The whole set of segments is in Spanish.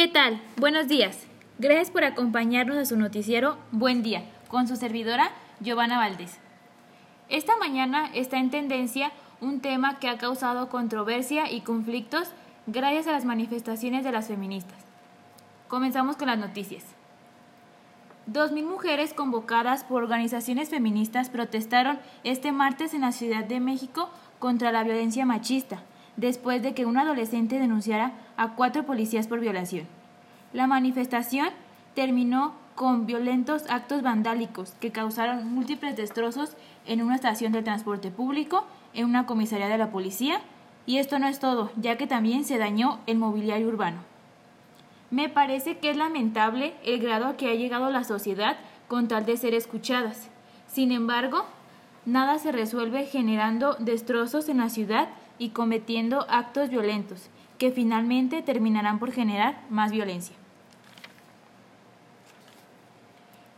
¿Qué tal? Buenos días. Gracias por acompañarnos a su noticiero Buen Día con su servidora Giovanna Valdés. Esta mañana está en tendencia un tema que ha causado controversia y conflictos gracias a las manifestaciones de las feministas. Comenzamos con las noticias. Dos mil mujeres convocadas por organizaciones feministas protestaron este martes en la Ciudad de México contra la violencia machista, después de que un adolescente denunciara a cuatro policías por violación. La manifestación terminó con violentos actos vandálicos que causaron múltiples destrozos en una estación de transporte público, en una comisaría de la policía, y esto no es todo, ya que también se dañó el mobiliario urbano. Me parece que es lamentable el grado a que ha llegado la sociedad con tal de ser escuchadas. Sin embargo, nada se resuelve generando destrozos en la ciudad y cometiendo actos violentos, que finalmente terminarán por generar más violencia.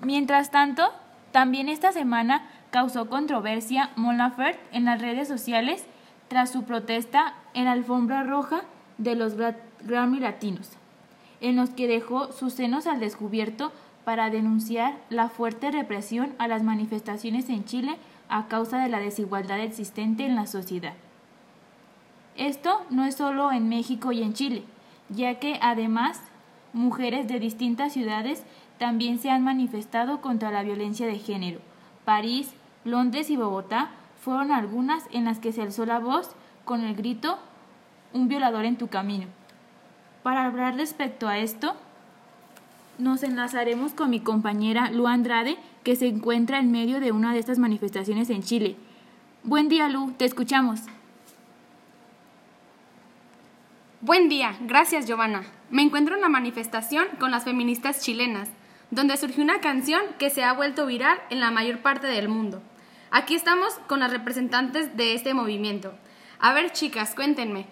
Mientras tanto, también esta semana causó controversia Mon Laferte en las redes sociales tras su protesta en la alfombra roja de los Grammy Latinos en los que dejó sus senos al descubierto para denunciar la fuerte represión a las manifestaciones en Chile a causa de la desigualdad existente en la sociedad. Esto no es solo en México y en Chile, ya que además mujeres de distintas ciudades también se han manifestado contra la violencia de género. París, Londres y Bogotá fueron algunas en las que se alzó la voz con el grito Un violador en tu camino. Para hablar respecto a esto, nos enlazaremos con mi compañera Lu Andrade, que se encuentra en medio de una de estas manifestaciones en Chile. Buen día, Lu, te escuchamos. Buen día, gracias Giovanna. Me encuentro en la manifestación con las feministas chilenas, donde surgió una canción que se ha vuelto viral en la mayor parte del mundo. Aquí estamos con las representantes de este movimiento. A ver, chicas, cuéntenme,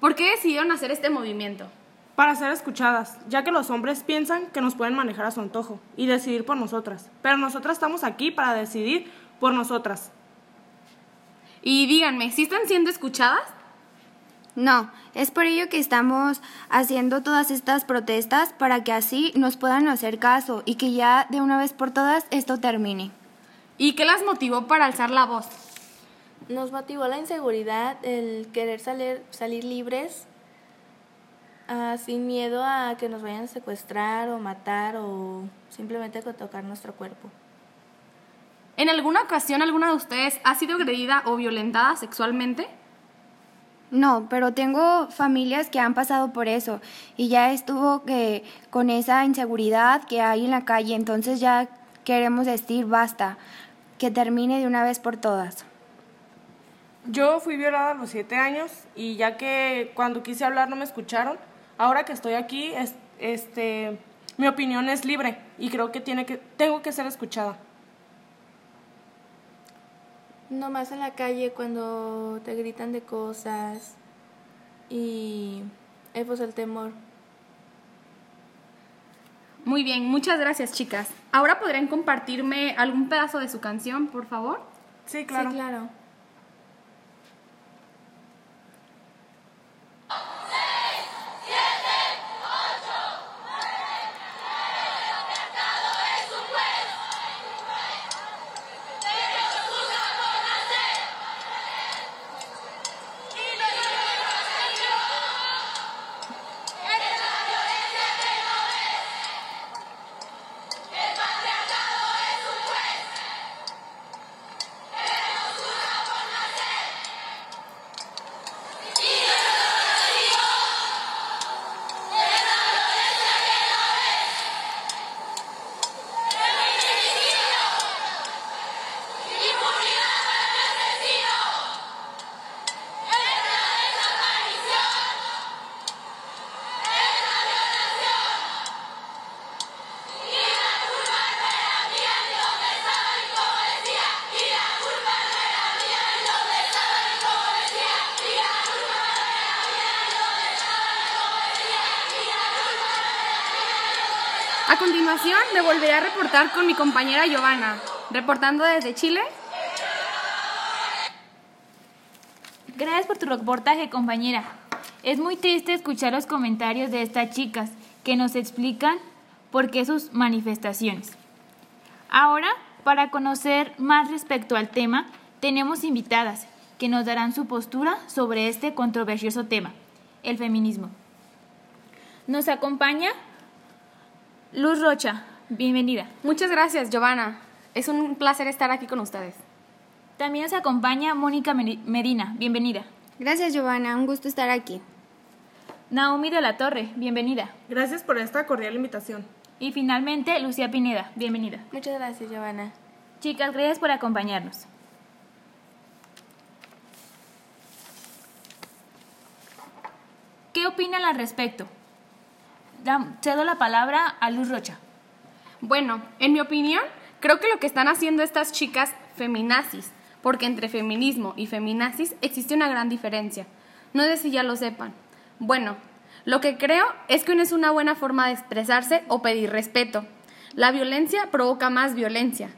¿Por qué decidieron hacer este movimiento? Para ser escuchadas, ya que los hombres piensan que nos pueden manejar a su antojo y decidir por nosotras. Pero nosotras estamos aquí para decidir por nosotras. Y díganme, ¿sí están siendo escuchadas? No, es por ello que estamos haciendo todas estas protestas para que así nos puedan hacer caso y que ya de una vez por todas esto termine. ¿Y qué las motivó para alzar la voz? nos motivó la inseguridad, el querer salir, salir libres, uh, sin miedo a que nos vayan a secuestrar o matar o simplemente a tocar nuestro cuerpo. ¿En alguna ocasión alguna de ustedes ha sido agredida o violentada sexualmente? No, pero tengo familias que han pasado por eso y ya estuvo que con esa inseguridad que hay en la calle, entonces ya queremos decir basta, que termine de una vez por todas. Yo fui violada a los siete años y ya que cuando quise hablar no me escucharon, ahora que estoy aquí, este, mi opinión es libre y creo que, tiene que tengo que ser escuchada. No más en la calle cuando te gritan de cosas y es pues el temor. Muy bien, muchas gracias chicas. ¿Ahora podrían compartirme algún pedazo de su canción, por favor? Sí, claro. Sí, claro. A continuación, me volveré a reportar con mi compañera Giovanna, reportando desde Chile. Gracias por tu reportaje, compañera. Es muy triste escuchar los comentarios de estas chicas que nos explican por qué sus manifestaciones. Ahora, para conocer más respecto al tema, tenemos invitadas que nos darán su postura sobre este controversioso tema, el feminismo. Nos acompaña Luz Rocha, bienvenida. Muchas gracias, Giovanna. Es un placer estar aquí con ustedes. También nos acompaña Mónica Medina, bienvenida. Gracias, Giovanna, un gusto estar aquí. Naomi de la Torre, bienvenida. Gracias por esta cordial invitación. Y finalmente, Lucía Pineda, bienvenida. Muchas gracias, Giovanna. Chicas, gracias por acompañarnos. ¿Qué opinan al respecto? Cedo la palabra a Luz Rocha. Bueno, en mi opinión, creo que lo que están haciendo estas chicas feminazis, porque entre feminismo y feminazis existe una gran diferencia. No sé si ya lo sepan. Bueno, lo que creo es que no es una buena forma de expresarse o pedir respeto. La violencia provoca más violencia.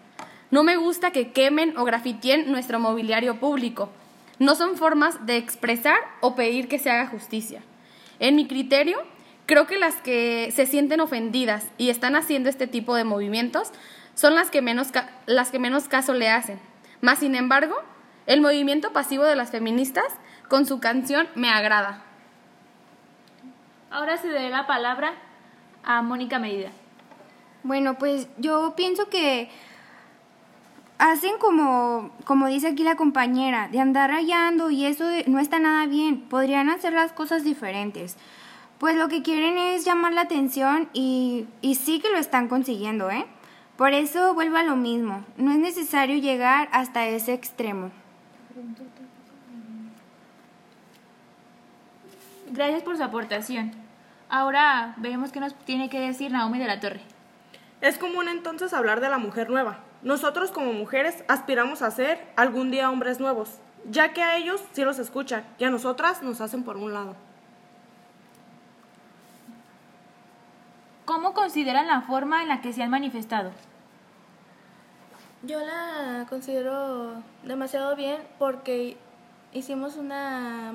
No me gusta que quemen o grafiteen nuestro mobiliario público. No son formas de expresar o pedir que se haga justicia. En mi criterio, creo que las que se sienten ofendidas y están haciendo este tipo de movimientos son las que menos, las que menos caso le hacen. Más sin embargo, el movimiento pasivo de las feministas con su canción me agrada. Ahora se dé la palabra a Mónica Medida. Bueno, pues yo pienso que hacen como, como dice aquí la compañera, de andar rayando y eso no está nada bien. Podrían hacer las cosas diferentes. Pues lo que quieren es llamar la atención y, y sí que lo están consiguiendo, ¿eh? Por eso vuelvo a lo mismo. No es necesario llegar hasta ese extremo. Gracias por su aportación. Ahora veremos qué nos tiene que decir Naomi de la Torre. Es común entonces hablar de la mujer nueva, nosotros como mujeres aspiramos a ser algún día hombres nuevos, ya que a ellos sí los escuchan y a nosotras nos hacen por un lado. ¿Cómo consideran la forma en la que se han manifestado? Yo la considero demasiado bien porque hicimos una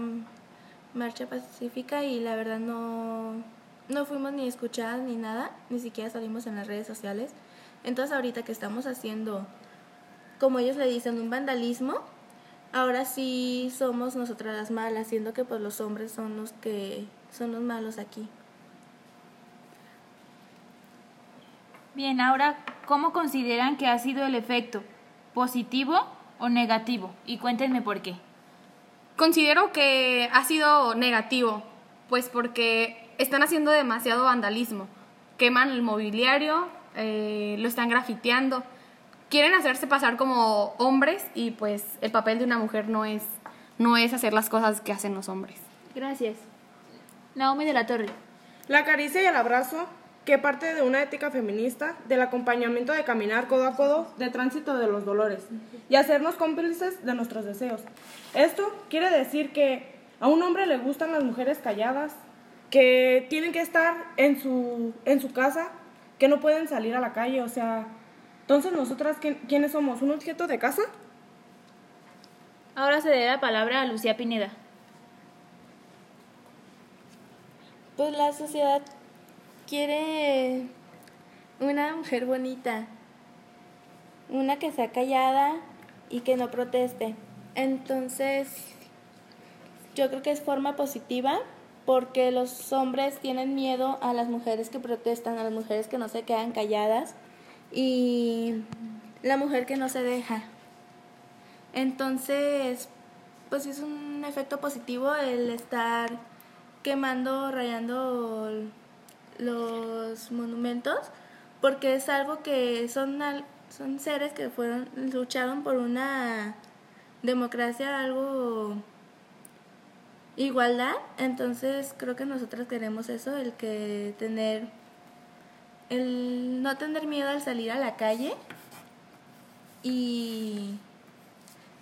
marcha pacífica y la verdad no, no fuimos ni escuchadas ni nada, ni siquiera salimos en las redes sociales. Entonces ahorita que estamos haciendo, como ellos le dicen, un vandalismo, ahora sí somos nosotras las malas, siendo que pues los hombres son los que son los malos aquí. Bien, ahora, ¿cómo consideran que ha sido el efecto? ¿Positivo o negativo? Y cuéntenme por qué. Considero que ha sido negativo, pues porque están haciendo demasiado vandalismo. Queman el mobiliario, eh, lo están grafiteando. Quieren hacerse pasar como hombres y pues el papel de una mujer no es, no es hacer las cosas que hacen los hombres. Gracias. Naomi de la Torre. La caricia y el abrazo, que parte de una ética feminista, del acompañamiento de caminar codo a codo, de tránsito de los dolores, y hacernos cómplices de nuestros deseos. Esto quiere decir que a un hombre le gustan las mujeres calladas, que tienen que estar en su, en su casa que no pueden salir a la calle, o sea, entonces nosotras, ¿quiénes somos? ¿Un objeto de casa? Ahora se dé la palabra a Lucía Pineda. Pues la sociedad quiere una mujer bonita, una que sea callada y que no proteste. Entonces, yo creo que es forma positiva porque los hombres tienen miedo a las mujeres que protestan, a las mujeres que no se quedan calladas y la mujer que no se deja. Entonces, pues es un efecto positivo el estar quemando, rayando los monumentos, porque es algo que son, son seres que fueron lucharon por una democracia algo igualdad, entonces creo que nosotros queremos eso, el que tener, el no tener miedo al salir a la calle y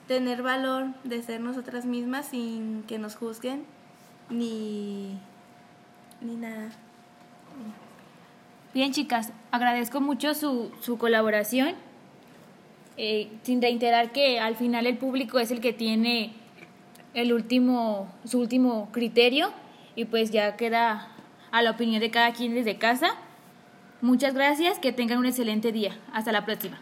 tener valor de ser nosotras mismas sin que nos juzguen ni, ni nada. Bien, chicas, agradezco mucho su, su colaboración. Eh, sin reiterar que al final el público es el que tiene el último, su último criterio y pues ya queda a la opinión de cada quien desde casa. Muchas gracias, que tengan un excelente día. Hasta la próxima.